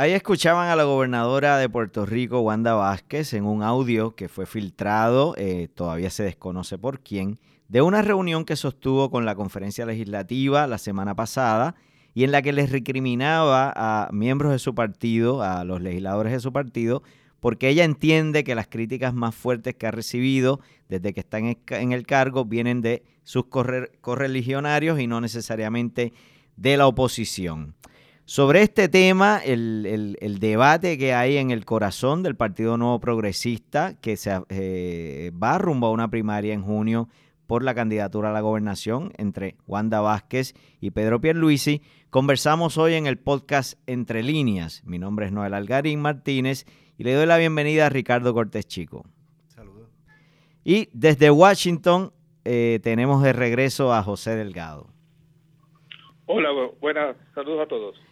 Ahí escuchaban a la gobernadora de Puerto Rico, Wanda Vázquez, en un audio que fue filtrado, eh, todavía se desconoce por quién, de una reunión que sostuvo con la conferencia legislativa la semana pasada y en la que les recriminaba a miembros de su partido, a los legisladores de su partido, porque ella entiende que las críticas más fuertes que ha recibido desde que está en el cargo vienen de sus correligionarios y no necesariamente de la oposición. Sobre este tema, el, debate que hay en el corazón del Partido Nuevo Progresista, que se eh, va rumbo a una primaria en junio por la candidatura a la gobernación entre Wanda Vázquez y Pedro Pierluisi, conversamos hoy en el podcast Entre Líneas. Mi nombre es Noel Algarín Martínez y le doy la bienvenida a Ricardo Cortés Chico. Saludos. Y desde Washington eh, tenemos de regreso a José Delgado. Hola, buenas, saludos a todos.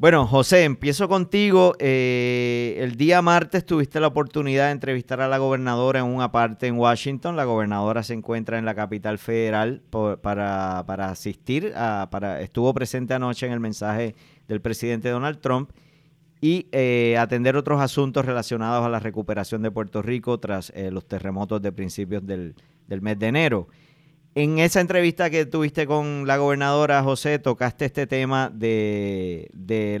Bueno, José, empiezo contigo. Eh, el día martes tuviste la oportunidad de entrevistar a la gobernadora en una parte en Washington. La gobernadora se encuentra en la capital federal para, asistir, a, para, estuvo presente anoche en el mensaje del presidente Donald Trump y eh, atender otros asuntos relacionados a la recuperación de Puerto Rico tras eh, los terremotos de principios del, del mes de enero. En esa entrevista que tuviste con la gobernadora José, tocaste este tema de,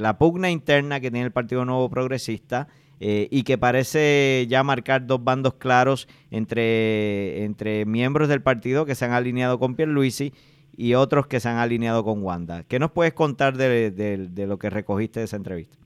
la pugna interna que tiene el Partido Nuevo Progresista eh, y que parece ya marcar dos bandos claros entre, entre miembros del partido que se han alineado con Pierluisi y otros que se han alineado con Wanda. ¿Qué nos puedes contar de, de lo que recogiste de esa entrevista?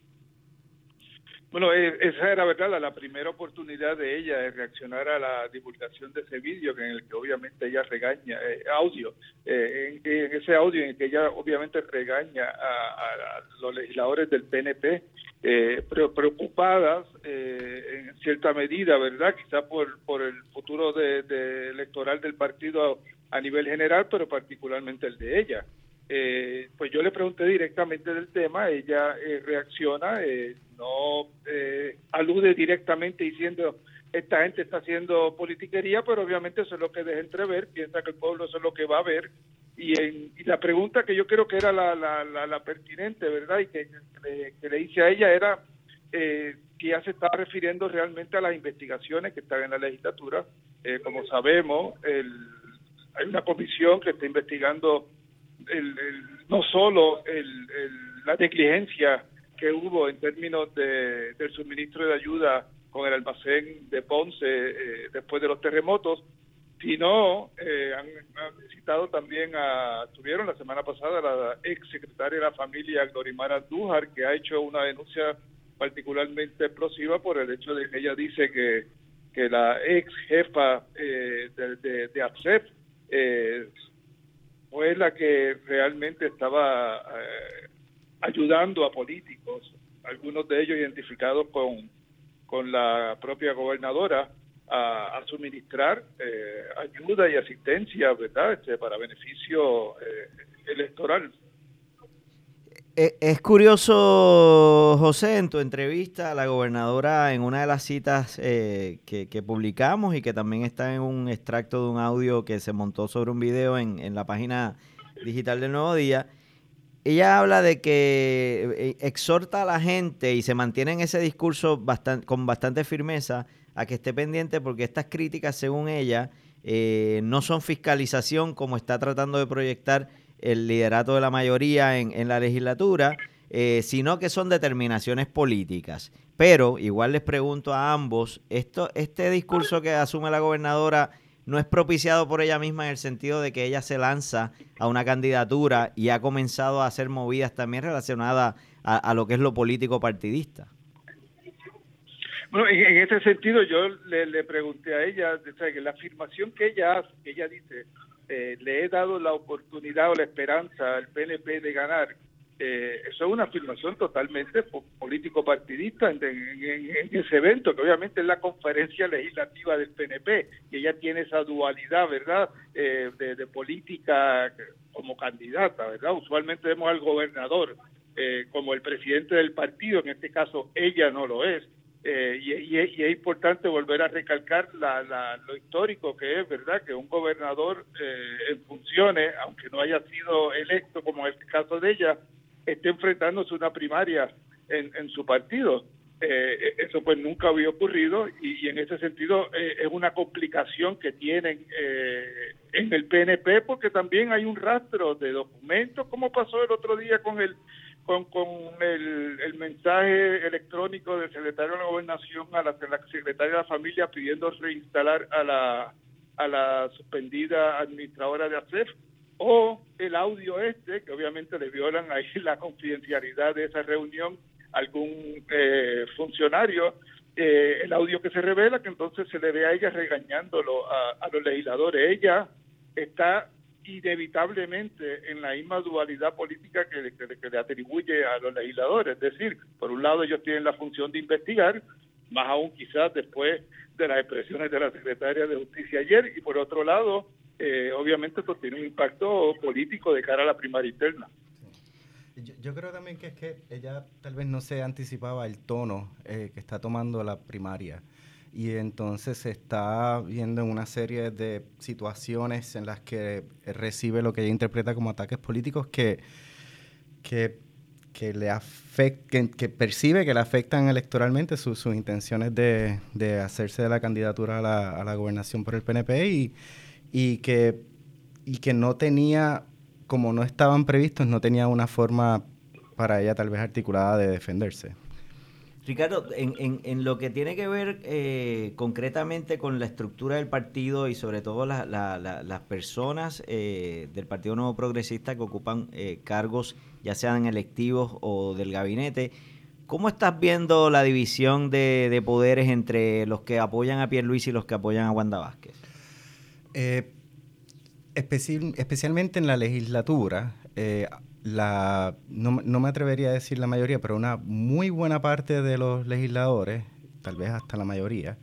Bueno, e, esa era verdad la, primera oportunidad de ella de reaccionar a la divulgación de ese vídeo, en el que obviamente ella regaña, eh, audio, eh, en, ese audio en el que ella obviamente regaña a, los legisladores del PNP, eh, preocupadas eh, en cierta medida, ¿verdad? Quizá por, por el futuro de, electoral del partido a nivel general, pero particularmente el de ella. Eh, pues yo le pregunté directamente del tema, ella eh, reacciona, eh, no eh, alude directamente diciendo esta gente está haciendo politiquería, pero obviamente eso es lo que deja entrever, piensa que el pueblo eso es lo que va a ver. Y, en, la pregunta que yo creo que era la, la, pertinente, ¿verdad? Y que, le, hice a ella era que ya se está refiriendo realmente a las investigaciones que están en la legislatura. como sabemos, el, hay una comisión que está investigando el, no solo el, la negligencia que hubo en términos de, del suministro de ayuda con el almacén de Ponce eh, después de los terremotos, sino eh, han, citado también a, tuvieron la semana pasada la ex secretaria de la familia Glorimara Andújar, que ha hecho una denuncia particularmente explosiva por el hecho de que ella dice que, que la ex jefa eh, de, de, de APSEP eh, fue la que realmente estaba eh, ayudando a políticos, algunos de ellos identificados con, con la propia gobernadora, a, suministrar eh, ayuda y asistencia, ¿verdad?, este, para beneficio eh, electoral. Eh, es curioso, José, en tu entrevista a la gobernadora, en una de las citas eh, que, publicamos y que también está en un extracto de un audio que se montó sobre un video en, la página digital del Nuevo Día, ella habla de que eh, exhorta a la gente y se mantiene en ese discurso con bastante firmeza a que esté pendiente porque estas críticas, según ella, no son fiscalización como está tratando de proyectar el liderato de la mayoría en, la legislatura, eh, sino que son determinaciones políticas. Pero igual les pregunto a ambos, esto, este discurso que asume la gobernadora no es propiciado por ella misma en el sentido de que ella se lanza a una candidatura y ha comenzado a hacer movidas también relacionadas a, lo que es lo político partidista. Bueno, en, ese sentido yo le, pregunté a ella, que la afirmación que ella hace, que ella dice, eh, le he dado la oportunidad o la esperanza al PNP de ganar, eh, eso es una afirmación totalmente político-partidista en, ese evento, que obviamente es la conferencia legislativa del PNP, y ella tiene esa dualidad, ¿verdad?, eh, de, política como candidata, ¿verdad? Usualmente vemos al gobernador como el presidente del partido, en este caso ella no lo es. Eh, y, es importante volver a recalcar lo histórico que es, ¿verdad? Que un gobernador eh, en funciones, aunque no haya sido electo como es el caso de ella, esté enfrentándose una primaria en, su partido. Eh, eso pues nunca había ocurrido y, en ese sentido eh, es una complicación que tienen eh, en el PNP porque también hay un rastro de documentos como pasó el otro día con el con, con el, el mensaje electrónico del secretario de la gobernación a la, la secretaria de la familia pidiendo reinstalar a la a la suspendida administradora de ACEF o el audio este, que obviamente le violan ahí la confidencialidad de esa reunión algún eh, funcionario, eh, el audio que se revela que entonces se le ve a ella regañándolo a, los legisladores. Ella está inevitablemente en la misma dualidad política que, que, le atribuye a los legisladores. Es decir, por un lado ellos tienen la función de investigar, más aún quizás después de las expresiones de la secretaria de Justicia ayer, y por otro lado, eh, obviamente esto tiene un impacto político de cara a la primaria interna. Yo, creo también que es que ella tal vez no se anticipaba el tono eh, que está tomando la primaria y entonces se está viendo en una serie de situaciones en las que recibe lo que ella interpreta como ataques políticos que, que, que le afecten, que, percibe que le afectan electoralmente sus intenciones de, de, hacerse de la candidatura a la, a la gobernación por el PNP y y que, y que no tenía, como no estaban previstos, no tenía una forma para ella tal vez articulada de defenderse. Ricardo, en, en, en lo que tiene que ver eh, concretamente con la estructura del partido y sobre todo las personas eh, del Partido Nuevo Progresista que ocupan eh, cargos ya sean electivos o del gabinete, ¿cómo estás viendo la división de, de poderes entre los que apoyan a Pierre Luis y los que apoyan a Wanda Vázquez? Eh, especialmente en la legislatura, eh, la, no, me atrevería a decir la mayoría, pero una muy buena parte de los legisladores, tal vez hasta la mayoría,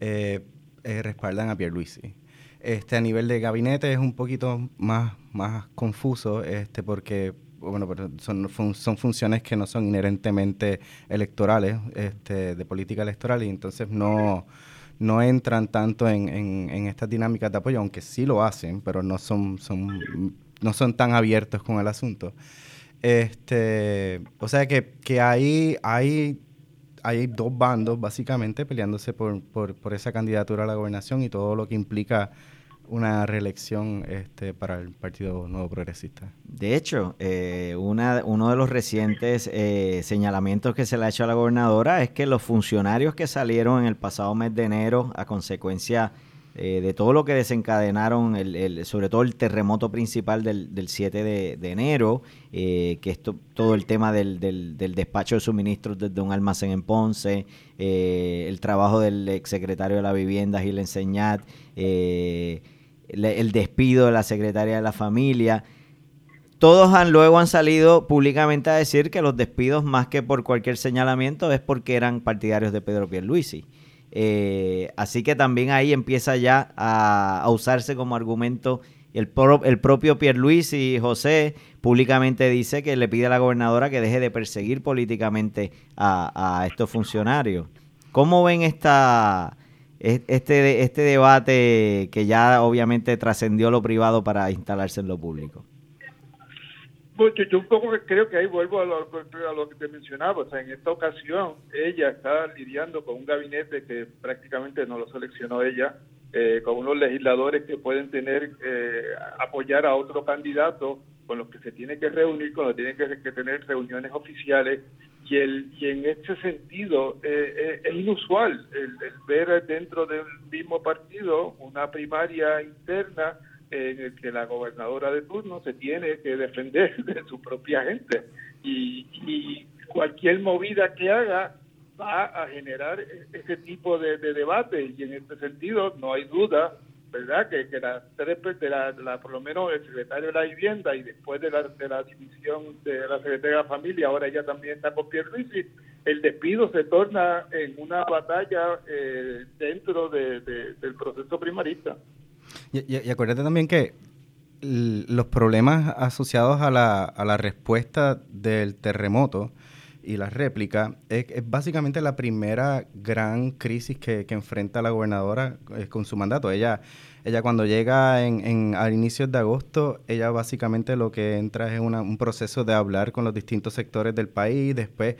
eh, respaldan a Pierluisi. Este, a nivel de gabinete es un poquito más, más confuso, este, porque bueno, son, son funciones que no son inherentemente electorales, este, de política electoral, y entonces no no entran tanto en, en, estas dinámicas de apoyo, aunque sí lo hacen, pero no son, son, no son tan abiertos con el asunto. Este, o sea que, que hay, hay, hay dos bandos básicamente peleándose por, por, por esa candidatura a la gobernación y todo lo que implica una reelección este, para el Partido Nuevo Progresista. De hecho, eh, una, uno de los recientes eh, señalamientos que se le ha hecho a la gobernadora es que los funcionarios que salieron en el pasado mes de enero a consecuencia eh, de todo lo que desencadenaron, el, sobre todo el terremoto principal del, del 7 de, enero, que es todo el tema del, del, del, despacho de suministros desde un almacén en Ponce, el trabajo del exsecretario de la Vivienda, Gil Enseñat, eh, el despido de la secretaria de la familia. Todos han, luego han salido públicamente a decir que los despidos, más que por cualquier señalamiento, es porque eran partidarios de Pedro Pierluisi. Eh, así que también ahí empieza ya a, usarse como argumento el, propio Pierluisi, José, públicamente dice que le pide a la gobernadora que deje de perseguir políticamente a, a estos funcionarios. ¿Cómo ven esta, este, este debate que ya obviamente trascendió lo privado para instalarse en lo público? Pues yo, un poco creo que ahí vuelvo a lo, a lo, que te mencionaba. O sea, en esta ocasión ella está lidiando con un gabinete que prácticamente no lo seleccionó ella, eh, con unos legisladores que pueden tener, eh, apoyar a otro candidato con los que se tiene que reunir, con los que tiene que tener reuniones oficiales y, el, y en ese sentido eh, eh, es inusual el, ver dentro del mismo partido una primaria interna en el que la gobernadora de turno se tiene que defender de su propia gente. Y, y cualquier movida que haga va a generar ese tipo de, de debate y en este sentido no hay duda ¿verdad? Que, que la, de la, por lo menos el secretario de la vivienda y después de la, de la división de la secretaria de la familia, ahora ella también está con Pierluisi, el despido se torna en una batalla eh, dentro de, del proceso primarista. Y, y, acuérdate también que los problemas asociados a la, a la respuesta del terremoto y la réplica es, básicamente la primera gran crisis que, que enfrenta la gobernadora eh, con su mandato. Ella, ella cuando llega en, en, al inicio de agosto, ella básicamente lo que entra es una, un proceso de hablar con los distintos sectores del país, después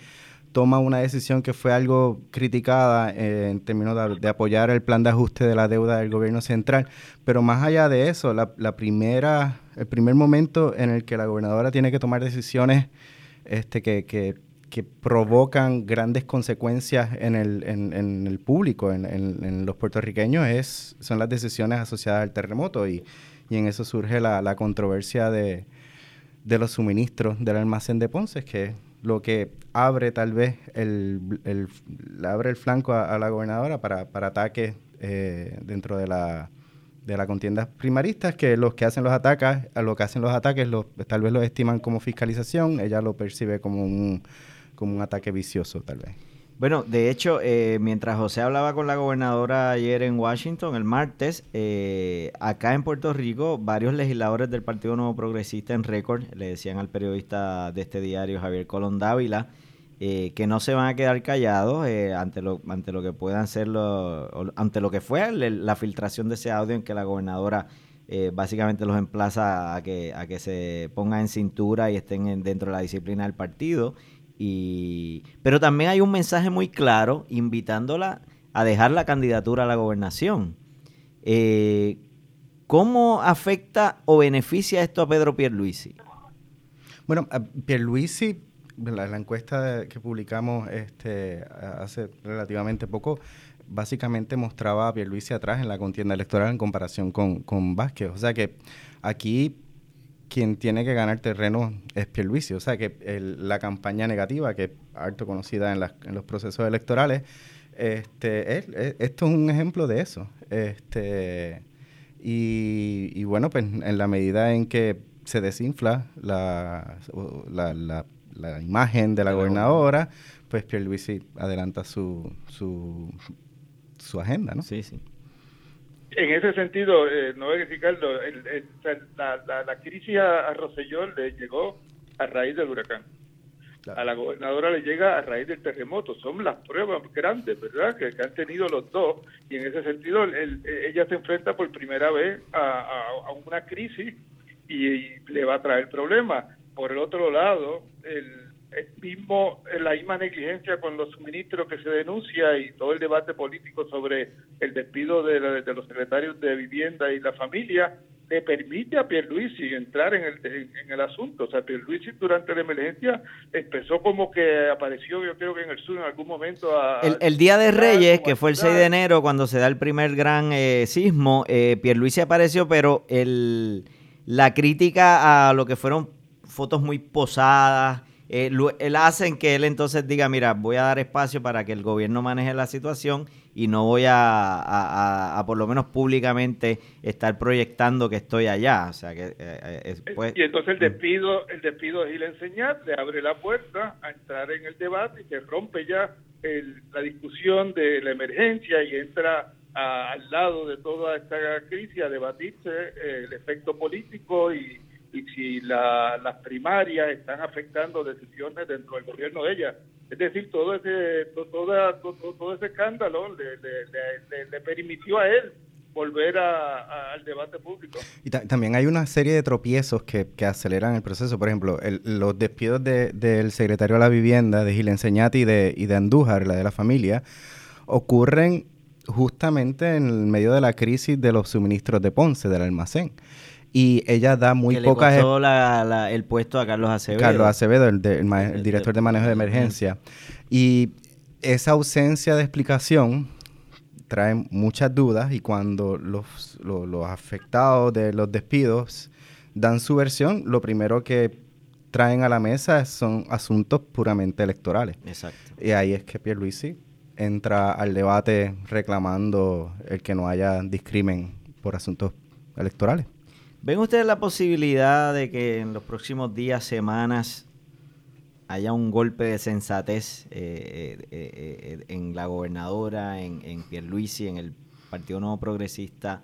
toma una decisión que fue algo criticada eh, en términos de, apoyar el plan de ajuste de la deuda del gobierno central. Pero más allá de eso, la, primera, el primer momento en el que la gobernadora tiene que tomar decisiones este, que, que, provocan grandes consecuencias en el, en, el público, en, los puertorriqueños, es, son las decisiones asociadas al terremoto. Y, en eso surge la, controversia de, los suministros del almacén de Ponce, que lo que abre tal vez el, abre el flanco a, la gobernadora para, ataques eh, dentro de la de la contienda primarista que los que hacen los ataques, a lo que hacen los ataques, los, tal vez lo estiman como fiscalización, ella lo percibe como un, como un ataque vicioso, tal vez. Bueno, de hecho, eh, mientras José hablaba con la gobernadora ayer en Washington, el martes, eh, acá en Puerto Rico, varios legisladores del Partido Nuevo Progresista en récord le decían al periodista de este diario, Javier Colón Dávila, eh, que no se van a quedar callados ante, lo, ante lo que puedan ser, lo, ante lo que fue la filtración de ese audio en que la gobernadora básicamente los emplaza a que, a que se pongan en cintura y estén dentro de la disciplina del partido y, pero también hay un mensaje muy claro invitándola a dejar la candidatura a la gobernación. Eh, ¿Cómo afecta o beneficia esto a Pedro Pierluisi? Bueno, Pierluisi, la, la encuesta que publicamos este, hace relativamente poco, básicamente mostraba a Pierluisi atrás en la contienda electoral en comparación con, con Vázquez. O sea que aquí quien tiene que ganar terreno es Pierluisi. O sea que la campaña negativa, que es harto conocida en, en los procesos electorales, este, esto es un ejemplo de eso. Este, y, bueno, pues en la medida en que se desinfla la, la, la, imagen de la gobernadora, pues Pierluisi adelanta su, su, su agenda, ¿no? Sí, sí en ese sentido, eh, no voy Ricardo, la, la, crisis a, Rosellón le llegó a raíz del huracán. A la gobernadora le llega a raíz del terremoto. Son las pruebas grandes, ¿verdad?, que, han tenido los dos. Y en ese sentido, ella se enfrenta por primera vez a, una crisis y, le va a traer problemas. Por el otro lado, el el mismo, la misma negligencia con los suministros que se denuncia y todo el debate político sobre el despido de, los secretarios de vivienda y la familia le permite a Pierluisi entrar en el, en, el asunto. O sea, Pierluisi durante la emergencia empezó como que apareció, yo creo que en el sur en algún momento. el, Día de Reyes, que fue el 6 de enero, cuando se da el primer gran eh, sismo, eh, Pierluisi apareció, pero el, la crítica a lo que fueron fotos muy posadas, eh, él hace en que él entonces diga, mira, voy a dar espacio para que el gobierno maneje la situación y no voy a, por lo menos públicamente estar proyectando que estoy allá. O sea que eh, eh, pues, y entonces el despido, el despido de Gil Enseñar le abre la puerta a entrar en el debate y se rompe ya la discusión de la emergencia y entra al lado de toda esta crisis a debatirse el efecto político y y si las primarias están afectando decisiones dentro del gobierno de ella. Es decir, todo ese, todo, ese escándalo le, permitió a él volver al debate público. Y también hay una serie de tropiezos que, aceleran el proceso. Por ejemplo, los despidos del secretario de la vivienda, de Gil Enseñati y de, y de Andújar, la de la familia, ocurren justamente en medio de la crisis de los suministros de Ponce, del almacén y ella da muy pocas... Le el puesto a Carlos Acevedo. Carlos Acevedo, el, director de manejo de emergencia. Y esa ausencia de explicación trae muchas dudas y cuando los, los, afectados de los despidos dan su versión, lo primero que traen a la mesa son asuntos puramente electorales. Exacto. Y ahí es que Pierluisi entra al debate reclamando el que no haya discrimen por asuntos electorales. ¿Ven ustedes la posibilidad de que en los próximos días, semanas, haya un golpe de sensatez eh, eh, eh, en la gobernadora, en, en Pierluisi, en el Partido Nuevo Progresista?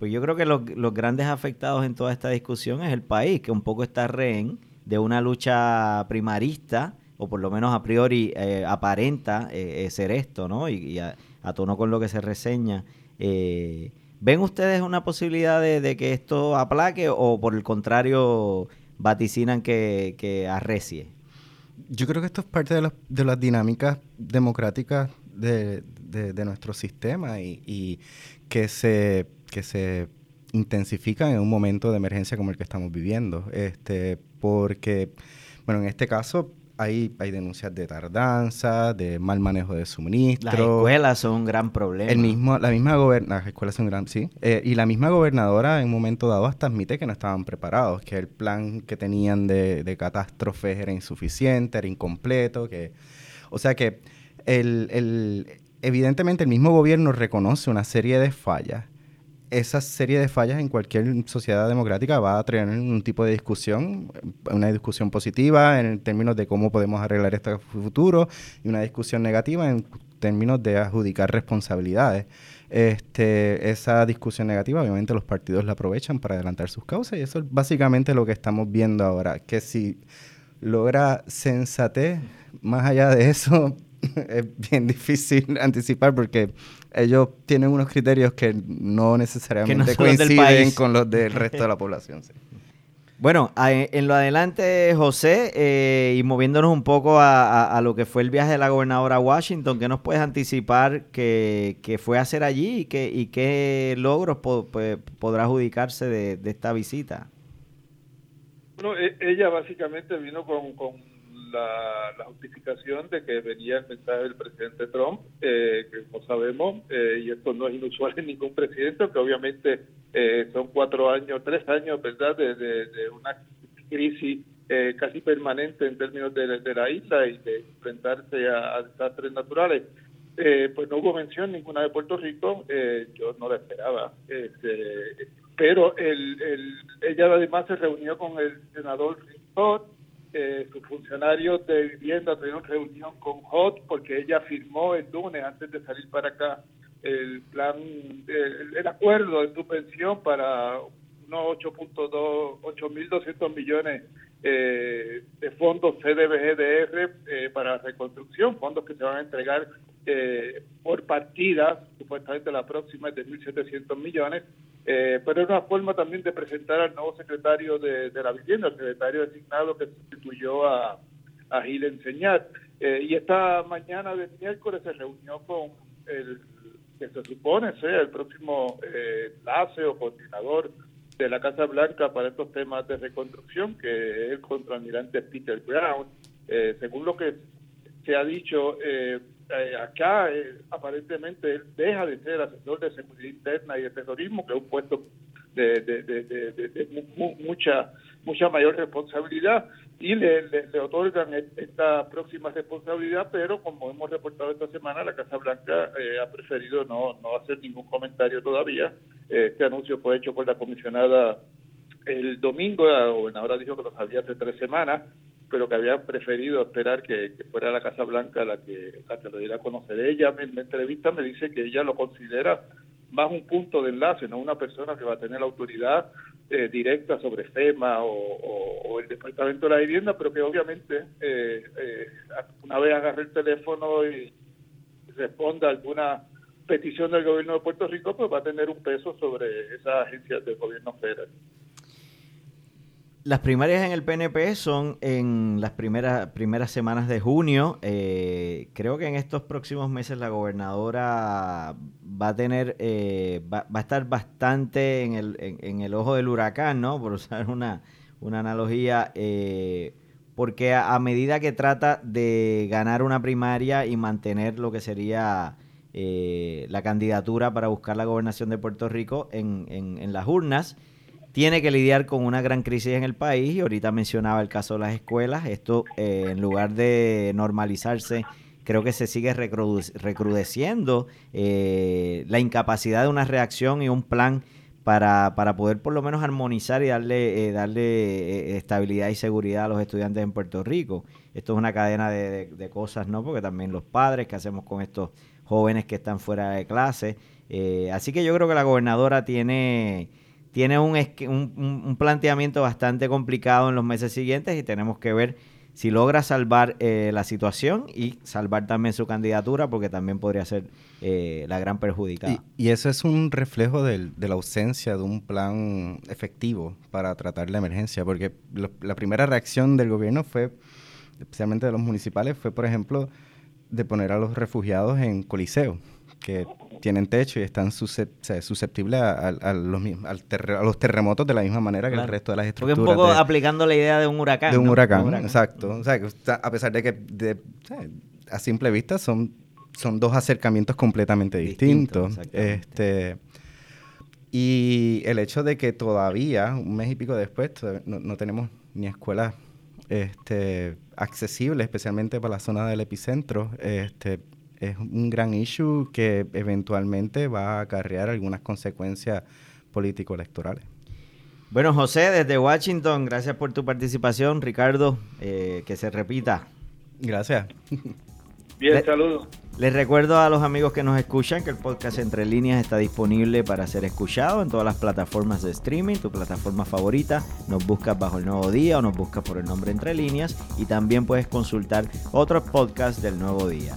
Pues yo creo que los, grandes afectados en toda esta discusión es el país, que un poco está rehén de una lucha primarista, o por lo menos a priori aparenta ser esto, ¿no? Y, a, tono con lo que se reseña. ¿Ven ustedes una posibilidad de, que esto aplaque o por el contrario vaticinan que, arrecie? Yo creo que esto es parte de, las dinámicas democráticas de, de, nuestro sistema y, y, que, se, que se intensifican en un momento de emergencia como el que estamos viviendo. Este, porque, bueno, en este caso hay, hay denuncias de tardanza, de mal manejo de suministro. Las escuelas son un gran problema. El mismo, la misma las escuelas son un gran, sí. Eh, y la misma gobernadora en un momento dado hasta admite que no estaban preparados, que el plan que tenían de, de catástrofes era insuficiente, era incompleto, que... O sea que el, el, evidentemente el mismo gobierno reconoce una serie de fallas esa serie de fallas en cualquier sociedad democrática va a traer un tipo de discusión, una discusión positiva en términos de cómo podemos arreglar este futuro y una discusión negativa en términos de adjudicar responsabilidades. Este, esa discusión negativa, obviamente los partidos la aprovechan para adelantar sus causas y eso es básicamente lo que estamos viendo ahora, que si logra sensatez, más allá de eso, es bien difícil anticipar porque ellos tienen unos criterios que no necesariamente coinciden con los del resto de la población. Bueno, en lo adelante, José, eh, y moviéndonos un poco a, lo que fue el viaje de la gobernadora a Washington, ¿qué nos puedes anticipar que, fue a hacer allí y, que, y qué logros podrá adjudicarse de, esta visita? Bueno, e, ella básicamente vino con la, justificación de que venía el mensaje del presidente Trump, eh, que como sabemos, eh, y esto no es inusual en ningún presidente, que obviamente eh, son cuatro años, tres años, ¿verdad?, de, una crisis casi permanente en términos de, la isla y de enfrentarse a, desastres naturales. pues no hubo mención ninguna de Puerto Rico, yo no la esperaba. Este, pero el, el, ella además se reunió con el senador Scott, eh, sus funcionarios de vivienda tuvieron reunión con HOT porque ella firmó el lunes antes de salir para acá el plan, el, acuerdo de subvención para unos 8.2, 8.200 millones eh, de fondos CDBGDR eh, para reconstrucción, fondos que se van a entregar eh, por partida, supuestamente la próxima es de 1.700 millones, eh, pero es una forma también de presentar al nuevo secretario de, la vivienda, el secretario designado que sustituyó a, a Gil Enseñar. Eh, y esta mañana de miércoles se reunió con el que se supone sea el próximo eh, enlace o coordinador de la Casa Blanca para estos temas de reconstrucción, que es el contraalmirante Peter Brown. según lo que se ha dicho, eh, eh, acá eh, aparentemente él deja de ser asesor de seguridad interna y de terrorismo, que es un puesto de, de, mucha mucha mayor responsabilidad y le, le, otorgan esta próxima responsabilidad, pero como hemos reportado esta semana, la Casa Blanca eh, ha preferido no, no hacer ningún comentario todavía. este anuncio fue hecho por la comisionada el domingo, la gobernadora dijo que lo sabía hace tres semanas, pero que había preferido esperar que, fuera la Casa Blanca la que, la que lo diera a conocer. Ella en la entrevista me dice que ella lo considera más un punto de enlace, no una persona que va a tener la autoridad eh, directa sobre FEMA o, el Departamento de la Vivienda, pero que obviamente eh, eh, una vez agarre el teléfono y responda alguna petición del gobierno de Puerto Rico, pues va a tener un peso sobre esas agencias del gobierno federal. Las primarias en el PNP son en las primeras, primeras semanas de junio. Eh, creo que en estos próximos meses la gobernadora va a tener, eh, va, a estar bastante en el, en, el ojo del huracán, ¿no? Por usar una, una analogía, eh, porque a, medida que trata de ganar una primaria y mantener lo que sería la candidatura para buscar la gobernación de Puerto Rico en, en, en las urnas, tiene que lidiar con una gran crisis en el país y ahorita mencionaba el caso de las escuelas. Esto, eh, en lugar de normalizarse, creo que se sigue recrudeciendo eh, la incapacidad de una reacción y un plan para, para poder por lo menos armonizar y darle, eh, darle estabilidad y seguridad a los estudiantes en Puerto Rico. Esto es una cadena de, de, cosas, ¿no? Porque también los padres, ¿qué hacemos con estos jóvenes que están fuera de clase? así que yo creo que la gobernadora tiene tiene un, un, planteamiento bastante complicado en los meses siguientes y tenemos que ver si logra salvar eh, la situación y salvar también su candidatura, porque también podría ser eh, la gran perjudicada. Y, eso es un reflejo de la ausencia de un plan efectivo para tratar la emergencia, porque la primera reacción del gobierno fue especialmente de los municipales, fue, por ejemplo, de poner a los refugiados en coliseo, que tienen techo y están susceptibles a, los, a, los, terremotos de la misma manera que el resto de las estructuras. Porque un poco aplicando la idea de un huracán. De un, huracán, exacto. O sea, a pesar de que a simple vista son, son dos acercamientos completamente distintos. este, y el hecho de que todavía, un mes y pico después, no, no tenemos ni escuelas este, accesibles, especialmente para la zona del epicentro, este, es un gran issue que eventualmente va a acarrear algunas consecuencias político-electorales. Bueno, José, desde Washington, gracias por tu participación. Ricardo, eh, que se repita. Gracias. Bien, saludos. Les recuerdo a los amigos que nos escuchan que el podcast Entre Líneas está disponible para ser escuchado en todas las plataformas de streaming, tu plataforma favorita. Nos buscas bajo el nuevo día o nos buscas por el nombre Entre Líneas y también puedes consultar otros podcasts del nuevo día.